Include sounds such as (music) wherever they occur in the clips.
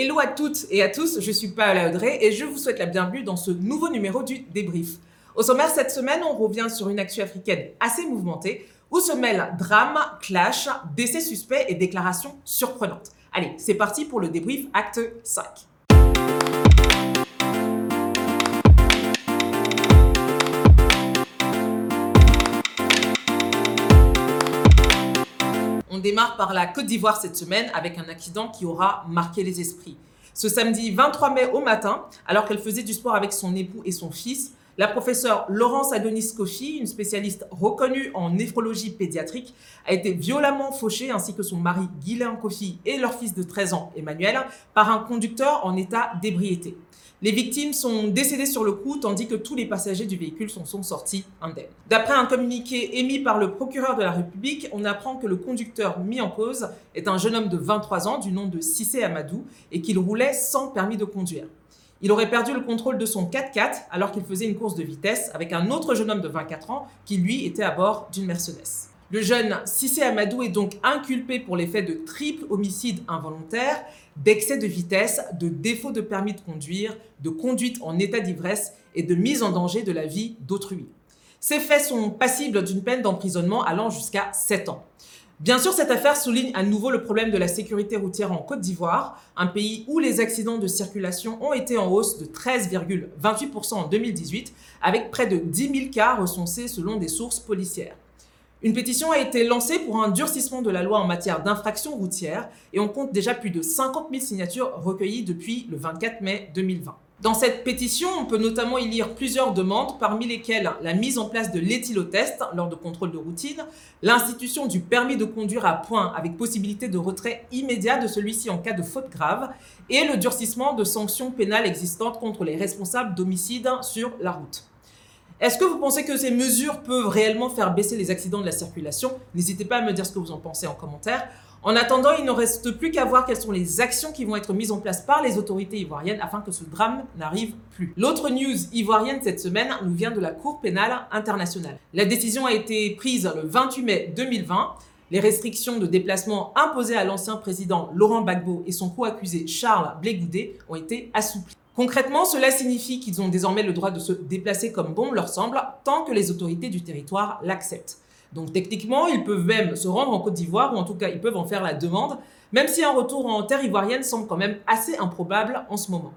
Hello à toutes et à tous, je suis Paola Audrey et je vous souhaite la bienvenue dans ce nouveau numéro du débrief. Au sommaire cette semaine, on revient sur une actu africaine assez mouvementée où se mêlent drame, clash, décès suspects et déclarations surprenantes. Allez, c'est parti pour le débrief acte 5. On démarre par la Côte d'Ivoire cette semaine avec un accident qui aura marqué les esprits. Ce samedi 23 mai au matin, alors qu'elle faisait du sport avec son époux et son fils, la professeure Laurence Adonis Kofi, une spécialiste reconnue en néphrologie pédiatrique, a été violemment fauchée, ainsi que son mari Guylain Kofi et leur fils de 13 ans, Emmanuel, par un conducteur en état d'ébriété. Les victimes sont décédées sur le coup, tandis que tous les passagers du véhicule sont, sont sortis indemnes. D'après un communiqué émis par le procureur de la République, on apprend que le conducteur mis en cause est un jeune homme de 23 ans du nom de Sissé Amadou et qu'il roulait sans permis de conduire. Il aurait perdu le contrôle de son 4x4 alors qu'il faisait une course de vitesse avec un autre jeune homme de 24 ans qui lui était à bord d'une Mercedes. Le jeune Sissé Amadou est donc inculpé pour les faits de triple homicide involontaire, d'excès de vitesse, de défaut de permis de conduire, de conduite en état d'ivresse et de mise en danger de la vie d'autrui. Ces faits sont passibles d'une peine d'emprisonnement allant jusqu'à 7 ans. Bien sûr, cette affaire souligne à nouveau le problème de la sécurité routière en Côte d'Ivoire, un pays où les accidents de circulation ont été en hausse de 13,28% en 2018, avec près de 10 000 cas recensés selon des sources policières. Une pétition a été lancée pour un durcissement de la loi en matière d'infraction routière et on compte déjà plus de 50 000 signatures recueillies depuis le 24 mai 2020. Dans cette pétition, on peut notamment y lire plusieurs demandes, parmi lesquelles la mise en place de l'éthylotest lors de contrôles de routine, l'institution du permis de conduire à point avec possibilité de retrait immédiat de celui-ci en cas de faute grave, et le durcissement de sanctions pénales existantes contre les responsables d'homicides sur la route. Est-ce que vous pensez que ces mesures peuvent réellement faire baisser les accidents de la circulation? N'hésitez pas à me dire ce que vous en pensez en commentaire. En attendant, il ne reste plus qu'à voir quelles sont les actions qui vont être mises en place par les autorités ivoiriennes afin que ce drame n'arrive plus. L'autre news ivoirienne cette semaine nous vient de la Cour pénale internationale. La décision a été prise le 28 mai 2020. Les restrictions de déplacement imposées à l'ancien président Laurent Gbagbo et son co-accusé Charles Blé ont été assouplies. Concrètement, cela signifie qu'ils ont désormais le droit de se déplacer comme bon leur semble, tant que les autorités du territoire l'acceptent. Donc techniquement, ils peuvent même se rendre en Côte d'Ivoire, ou en tout cas, ils peuvent en faire la demande, même si un retour en terre ivoirienne semble quand même assez improbable en ce moment.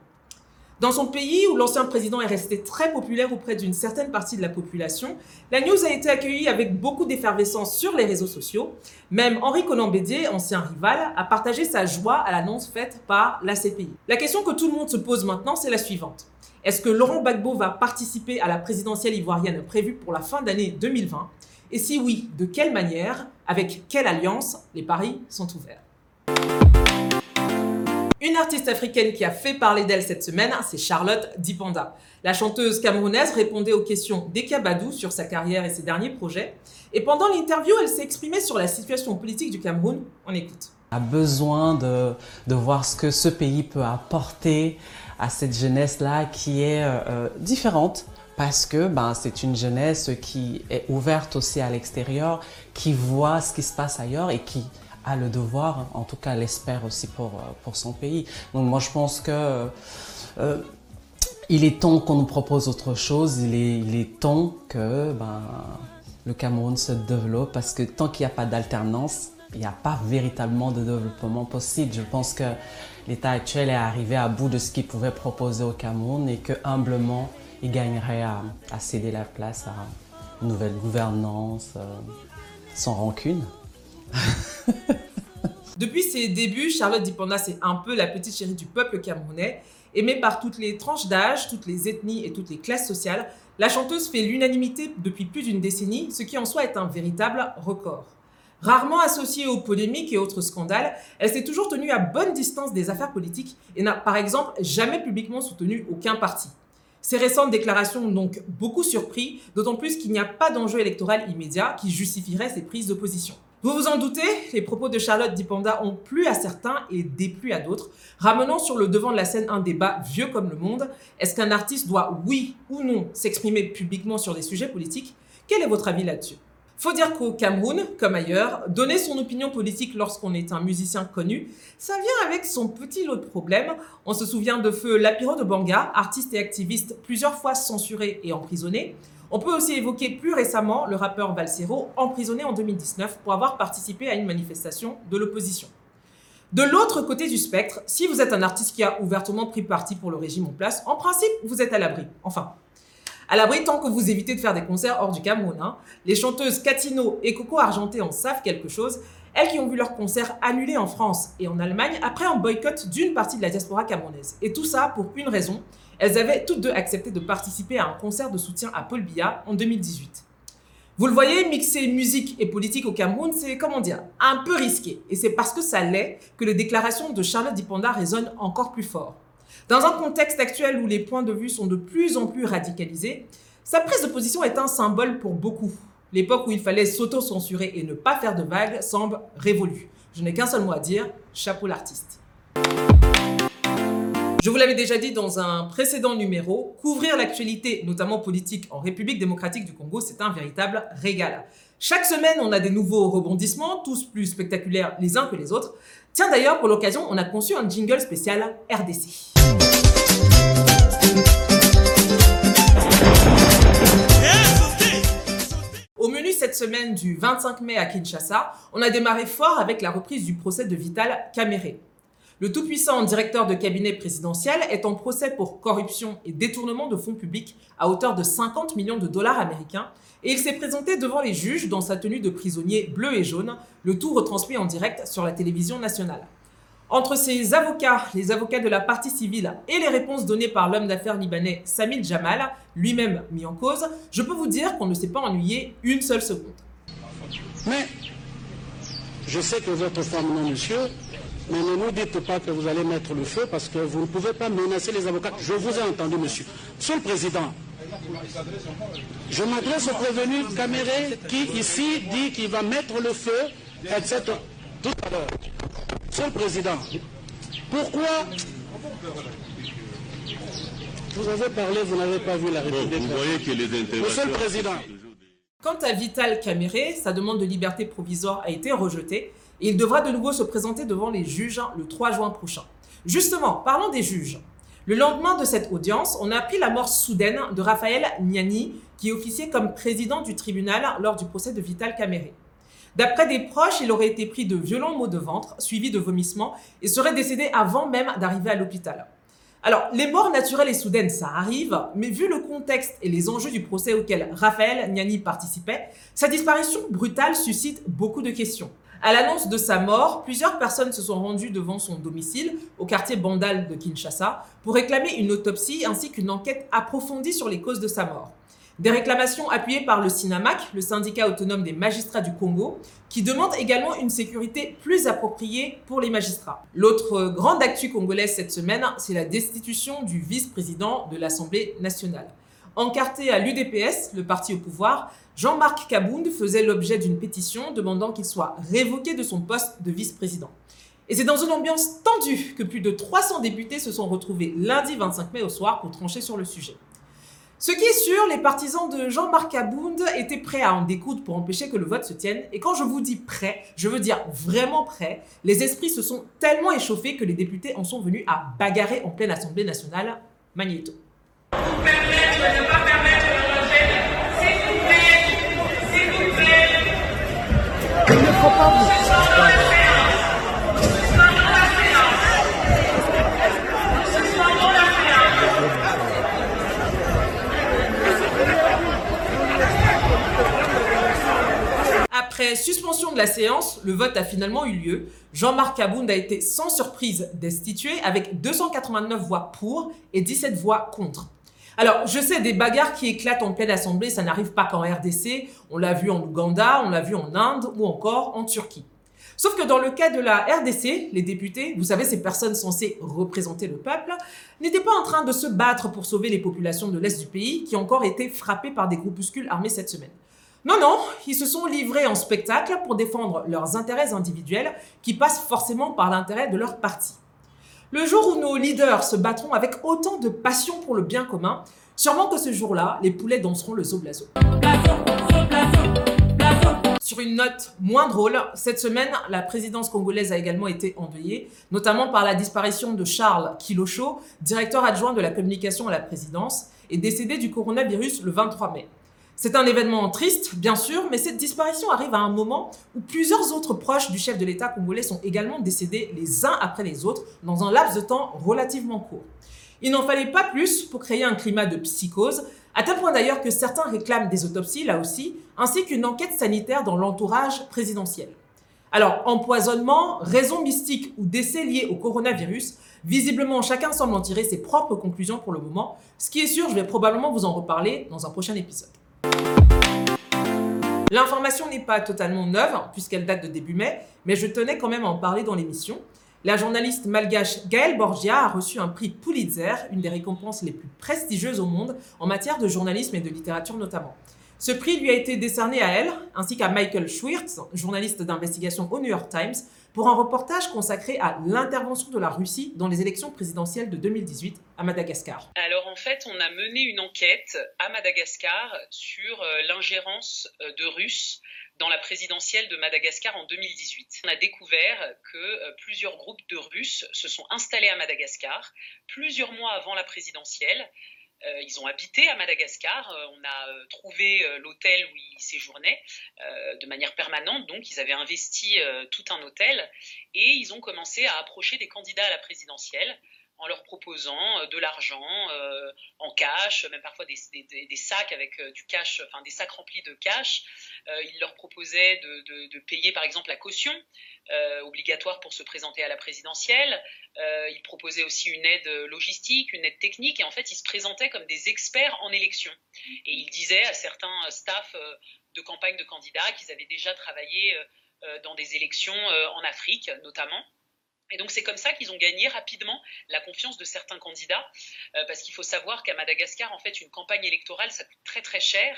Dans son pays, où l'ancien président est resté très populaire auprès d'une certaine partie de la population, la news a été accueillie avec beaucoup d'effervescence sur les réseaux sociaux. Même Henri Conan Bédier, ancien rival, a partagé sa joie à l'annonce faite par la CPI. La question que tout le monde se pose maintenant, c'est la suivante. Est-ce que Laurent Gbagbo va participer à la présidentielle ivoirienne prévue pour la fin d'année 2020 Et si oui, de quelle manière Avec quelle alliance Les paris sont ouverts? Une artiste africaine qui a fait parler d'elle cette semaine, c'est Charlotte Dipanda. La chanteuse camerounaise répondait aux questions d'Ekabadou sur sa carrière et ses derniers projets. Et pendant l'interview, elle s'est exprimée sur la situation politique du Cameroun. On écoute. On a besoin de, voir ce que ce pays peut apporter à cette jeunesse-là qui est euh, euh, différente parce que ben, c'est une jeunesse qui est ouverte aussi à l'extérieur, qui voit ce qui se passe ailleurs et qui a le devoir, en tout cas l'espère aussi pour, euh, pour son pays. Donc moi je pense que euh, il est temps qu'on nous propose autre chose, il est, il est temps que ben, le Cameroun se développe parce que tant qu'il n'y a pas d'alternance, il n'y a pas véritablement de développement possible. Je pense que l'État actuel est arrivé à bout de ce qu'il pouvait proposer au Cameroun et que humblement, il gagnerait à, céder la place à une nouvelle gouvernance euh, sans rancune. (laughs) Depuis ses débuts, Charlotte Dipanda, c'est un peu la petite chérie du peuple camerounais. Aimée par toutes les tranches d'âge, toutes les ethnies et toutes les classes sociales, la chanteuse fait l'unanimité depuis plus d'une décennie, ce qui en soi est un véritable record. Rarement associée aux polémiques et autres scandales, elle s'est toujours tenue à bonne distance des affaires politiques et n'a par exemple jamais publiquement soutenu aucun parti. Ces récentes déclarations ont donc beaucoup surpris, d'autant plus qu'il n'y a pas d'enjeu électoral immédiat qui justifierait ces prises d'opposition. Vous vous en doutez, les propos de Charlotte Dipanda ont plu à certains et déplu à d'autres, ramenant sur le devant de la scène un débat vieux comme le monde. Est-ce qu'un artiste doit, oui ou non, s'exprimer publiquement sur des sujets politiques? Quel est votre avis là-dessus? Faut dire qu'au Cameroun, comme ailleurs, donner son opinion politique lorsqu'on est un musicien connu, ça vient avec son petit lot de problèmes. On se souvient de Feu Lapiro de Banga, artiste et activiste plusieurs fois censuré et emprisonné. On peut aussi évoquer plus récemment le rappeur Valsero, emprisonné en 2019 pour avoir participé à une manifestation de l'opposition. De l'autre côté du spectre, si vous êtes un artiste qui a ouvertement pris parti pour le régime en place, en principe, vous êtes à l'abri. Enfin, à l'abri tant que vous évitez de faire des concerts hors du Cameroun. Hein. Les chanteuses Catino et Coco Argenté en savent quelque chose. Elles qui ont vu leurs concerts annulés en France et en Allemagne après un boycott d'une partie de la diaspora camerounaise. Et tout ça pour une raison. Elles avaient toutes deux accepté de participer à un concert de soutien à Paul Biya en 2018. Vous le voyez, mixer musique et politique au Cameroun, c'est, comment dire, un peu risqué. Et c'est parce que ça l'est que les déclarations de Charlotte Dipanda résonnent encore plus fort. Dans un contexte actuel où les points de vue sont de plus en plus radicalisés, sa prise de position est un symbole pour beaucoup. L'époque où il fallait s'auto-censurer et ne pas faire de vagues semble révolue. Je n'ai qu'un seul mot à dire, chapeau l'artiste. Je vous l'avais déjà dit dans un précédent numéro, couvrir l'actualité, notamment politique, en République démocratique du Congo, c'est un véritable régal. Chaque semaine, on a des nouveaux rebondissements, tous plus spectaculaires les uns que les autres. Tiens d'ailleurs, pour l'occasion, on a conçu un jingle spécial RDC. Au menu cette semaine du 25 mai à Kinshasa, on a démarré fort avec la reprise du procès de Vital Caméré. Le tout-puissant directeur de cabinet présidentiel est en procès pour corruption et détournement de fonds publics à hauteur de 50 millions de dollars américains et il s'est présenté devant les juges dans sa tenue de prisonnier bleu et jaune, le tout retransmis en direct sur la télévision nationale. Entre ses avocats, les avocats de la partie civile et les réponses données par l'homme d'affaires libanais Samil Jamal, lui-même mis en cause, je peux vous dire qu'on ne s'est pas ennuyé une seule seconde. Mais je sais que votre femme, monsieur, mais ne nous dites pas que vous allez mettre le feu parce que vous ne pouvez pas menacer les avocats. Je vous ai entendu, monsieur. Monsieur le Président, je m'adresse au prévenu Caméré qui ici dit qu'il va mettre le feu, etc. Tout à l'heure. Monsieur le Président, pourquoi vous avez parlé, vous n'avez pas vu la République? Vous voyez que les Monsieur le Président, Quant à Vital Caméré, sa demande de liberté provisoire a été rejetée et il devra de nouveau se présenter devant les juges le 3 juin prochain. Justement, parlons des juges. Le lendemain de cette audience, on a appris la mort soudaine de Raphaël Niani, qui officiait comme président du tribunal lors du procès de Vital Caméré. D'après des proches, il aurait été pris de violents maux de ventre, suivis de vomissements, et serait décédé avant même d'arriver à l'hôpital. Alors, les morts naturelles et soudaines, ça arrive, mais vu le contexte et les enjeux du procès auquel Raphaël Niani participait, sa disparition brutale suscite beaucoup de questions. À l'annonce de sa mort, plusieurs personnes se sont rendues devant son domicile, au quartier Bandal de Kinshasa, pour réclamer une autopsie ainsi qu'une enquête approfondie sur les causes de sa mort. Des réclamations appuyées par le SINAMAC, le syndicat autonome des magistrats du Congo, qui demande également une sécurité plus appropriée pour les magistrats. L'autre grande actu congolaise cette semaine, c'est la destitution du vice-président de l'Assemblée nationale. Encarté à l'UDPS, le parti au pouvoir, Jean-Marc Kabound faisait l'objet d'une pétition demandant qu'il soit révoqué de son poste de vice-président. Et c'est dans une ambiance tendue que plus de 300 députés se sont retrouvés lundi 25 mai au soir pour trancher sur le sujet. Ce qui est sûr, les partisans de Jean-Marc Abound étaient prêts à en découdre pour empêcher que le vote se tienne. Et quand je vous dis prêt, je veux dire vraiment prêt. Les esprits se sont tellement échauffés que les députés en sont venus à bagarrer en pleine Assemblée nationale. Magnéto. Après suspension de la séance, le vote a finalement eu lieu. Jean-Marc Abound a été sans surprise destitué avec 289 voix pour et 17 voix contre. Alors, je sais, des bagarres qui éclatent en pleine assemblée, ça n'arrive pas qu'en RDC. On l'a vu en Ouganda, on l'a vu en Inde ou encore en Turquie. Sauf que dans le cas de la RDC, les députés, vous savez, ces personnes censées représenter le peuple, n'étaient pas en train de se battre pour sauver les populations de l'Est du pays qui ont encore été frappées par des groupuscules armés cette semaine. Non, non, ils se sont livrés en spectacle pour défendre leurs intérêts individuels qui passent forcément par l'intérêt de leur parti. Le jour où nos leaders se battront avec autant de passion pour le bien commun, sûrement que ce jour-là, les poulets danseront le zoblazo. Blazo, zoblazo, blazo, Sur une note moins drôle, cette semaine, la présidence congolaise a également été endeuillée, notamment par la disparition de Charles Kilocho, directeur adjoint de la communication à la présidence, et décédé du coronavirus le 23 mai. C'est un événement triste, bien sûr, mais cette disparition arrive à un moment où plusieurs autres proches du chef de l'État congolais sont également décédés les uns après les autres dans un laps de temps relativement court. Il n'en fallait pas plus pour créer un climat de psychose, à tel point d'ailleurs que certains réclament des autopsies, là aussi, ainsi qu'une enquête sanitaire dans l'entourage présidentiel. Alors, empoisonnement, raison mystique ou décès liés au coronavirus, visiblement chacun semble en tirer ses propres conclusions pour le moment. Ce qui est sûr, je vais probablement vous en reparler dans un prochain épisode. L'information n'est pas totalement neuve, puisqu'elle date de début mai, mais je tenais quand même à en parler dans l'émission. La journaliste malgache Gaëlle Borgia a reçu un prix Pulitzer, une des récompenses les plus prestigieuses au monde en matière de journalisme et de littérature notamment. Ce prix lui a été décerné à elle, ainsi qu'à Michael Schwirtz, journaliste d'investigation au New York Times, pour un reportage consacré à l'intervention de la Russie dans les élections présidentielles de 2018 à Madagascar. Alors en fait, on a mené une enquête à Madagascar sur euh, l'ingérence euh, de Russes dans la présidentielle de Madagascar en 2018. On a découvert que euh, plusieurs groupes de Russes se sont installés à Madagascar plusieurs mois avant la présidentielle ils ont habité à Madagascar. Euh, on a euh, trouvé l'hôtel où ils séjournaient de manière permanente. Donc, ils avaient investi tout un hôtel et ils ont commencé à approcher des candidats à la présidentielle en leur proposant de l'argent en cash, même parfois des, sacs avec du cash, enfin des sacs remplis de cash. ils leur proposaient de, payer par exemple la caution obligatoire pour se présenter à la présidentielle. Euh, il proposait aussi une aide logistique, une aide technique, et en fait, il se présentait comme des experts en élection. Et il disait à certains staffs euh, de campagne de candidats qu'ils avaient déjà travaillé euh, dans des élections en Afrique, notamment. Et donc c'est comme ça qu'ils ont gagné rapidement la confiance de certains candidats, parce qu'il faut savoir qu'à Madagascar, en fait, une campagne électorale, ça coûte très très cher.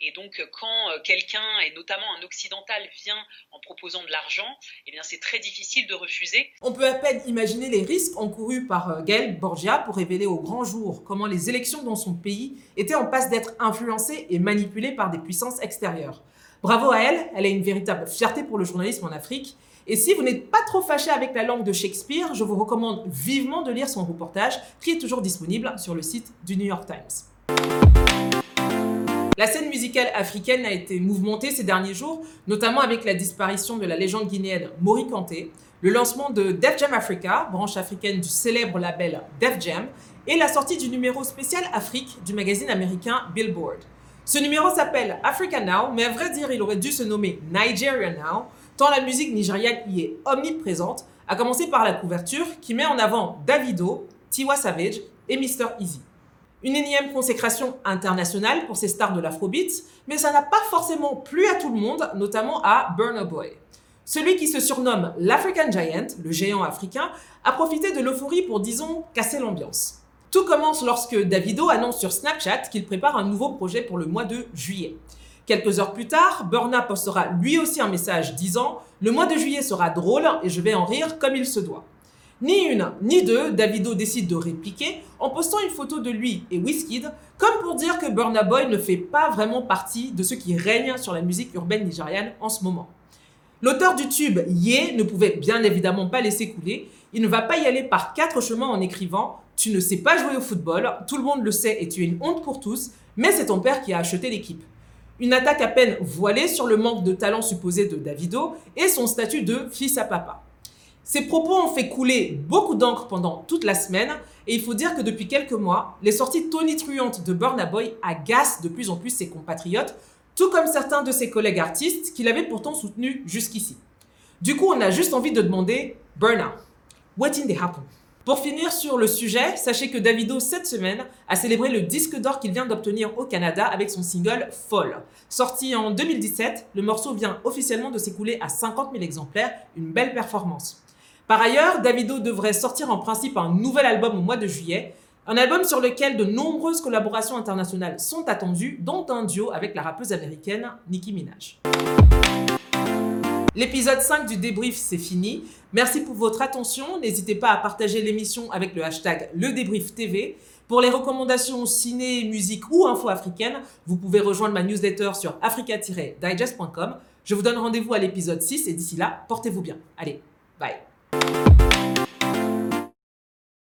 Et donc, quand euh, quelqu'un, et notamment un occidental, vient en proposant de l'argent, eh bien, c'est très difficile de refuser. On peut à peine imaginer les risques encourus par euh, Gaël Borgia pour révéler au grand jour comment les élections dans son pays étaient en passe d'être influencées et manipulées par des puissances extérieures. Bravo à elle, elle a une véritable fierté pour le journalisme en Afrique. Et si vous n'êtes pas trop fâché avec la langue de Shakespeare, je vous recommande vivement de lire son reportage qui est toujours disponible sur le site du New York Times. La scène musicale africaine a été mouvementée ces derniers jours, notamment avec la disparition de la légende guinéenne Mori Kanté, le lancement de Def Jam Africa, branche africaine du célèbre label Def Jam, et la sortie du numéro spécial Afrique du magazine américain Billboard. Ce numéro s'appelle Africa Now, mais à vrai dire, il aurait dû se nommer Nigeria Now, tant la musique nigériane y est omniprésente, à commencer par la couverture qui met en avant Davido, Tiwa Savage et Mr. Easy. Une énième consécration internationale pour ces stars de l'afrobeat, mais ça n'a pas forcément plu à tout le monde, notamment à Burna Boy. Celui qui se surnomme l'African Giant, le géant africain, a profité de l'euphorie pour, disons, casser l'ambiance. Tout commence lorsque Davido annonce sur Snapchat qu'il prépare un nouveau projet pour le mois de juillet. Quelques heures plus tard, Burna postera lui aussi un message disant Le mois de juillet sera drôle et je vais en rire comme il se doit. Ni une, ni deux, Davido décide de répliquer en postant une photo de lui et Wizkid, comme pour dire que Burna Boy ne fait pas vraiment partie de ce qui règne sur la musique urbaine nigériane en ce moment. L'auteur du tube Ye ne pouvait bien évidemment pas laisser couler. Il ne va pas y aller par quatre chemins en écrivant Tu ne sais pas jouer au football, tout le monde le sait et tu es une honte pour tous, mais c'est ton père qui a acheté l'équipe. Une attaque à peine voilée sur le manque de talent supposé de Davido et son statut de fils à papa. Ces propos ont fait couler beaucoup d'encre pendant toute la semaine et il faut dire que depuis quelques mois, les sorties tonitruantes de Burna Boy agacent de plus en plus ses compatriotes, tout comme certains de ses collègues artistes qu'il avait pourtant soutenus jusqu'ici. Du coup, on a juste envie de demander Burna, what in the happen? Pour finir sur le sujet, sachez que Davido, cette semaine, a célébré le disque d'or qu'il vient d'obtenir au Canada avec son single Fall. Sorti en 2017, le morceau vient officiellement de s'écouler à 50 000 exemplaires, une belle performance. Par ailleurs, Davido devrait sortir en principe un nouvel album au mois de juillet, un album sur lequel de nombreuses collaborations internationales sont attendues, dont un duo avec la rappeuse américaine Nicki Minaj. L'épisode 5 du débrief, c'est fini. Merci pour votre attention. N'hésitez pas à partager l'émission avec le hashtag Le TV. Pour les recommandations ciné, musique ou info africaine, vous pouvez rejoindre ma newsletter sur africa-digest.com. Je vous donne rendez-vous à l'épisode 6 et d'ici là, portez-vous bien. Allez, bye.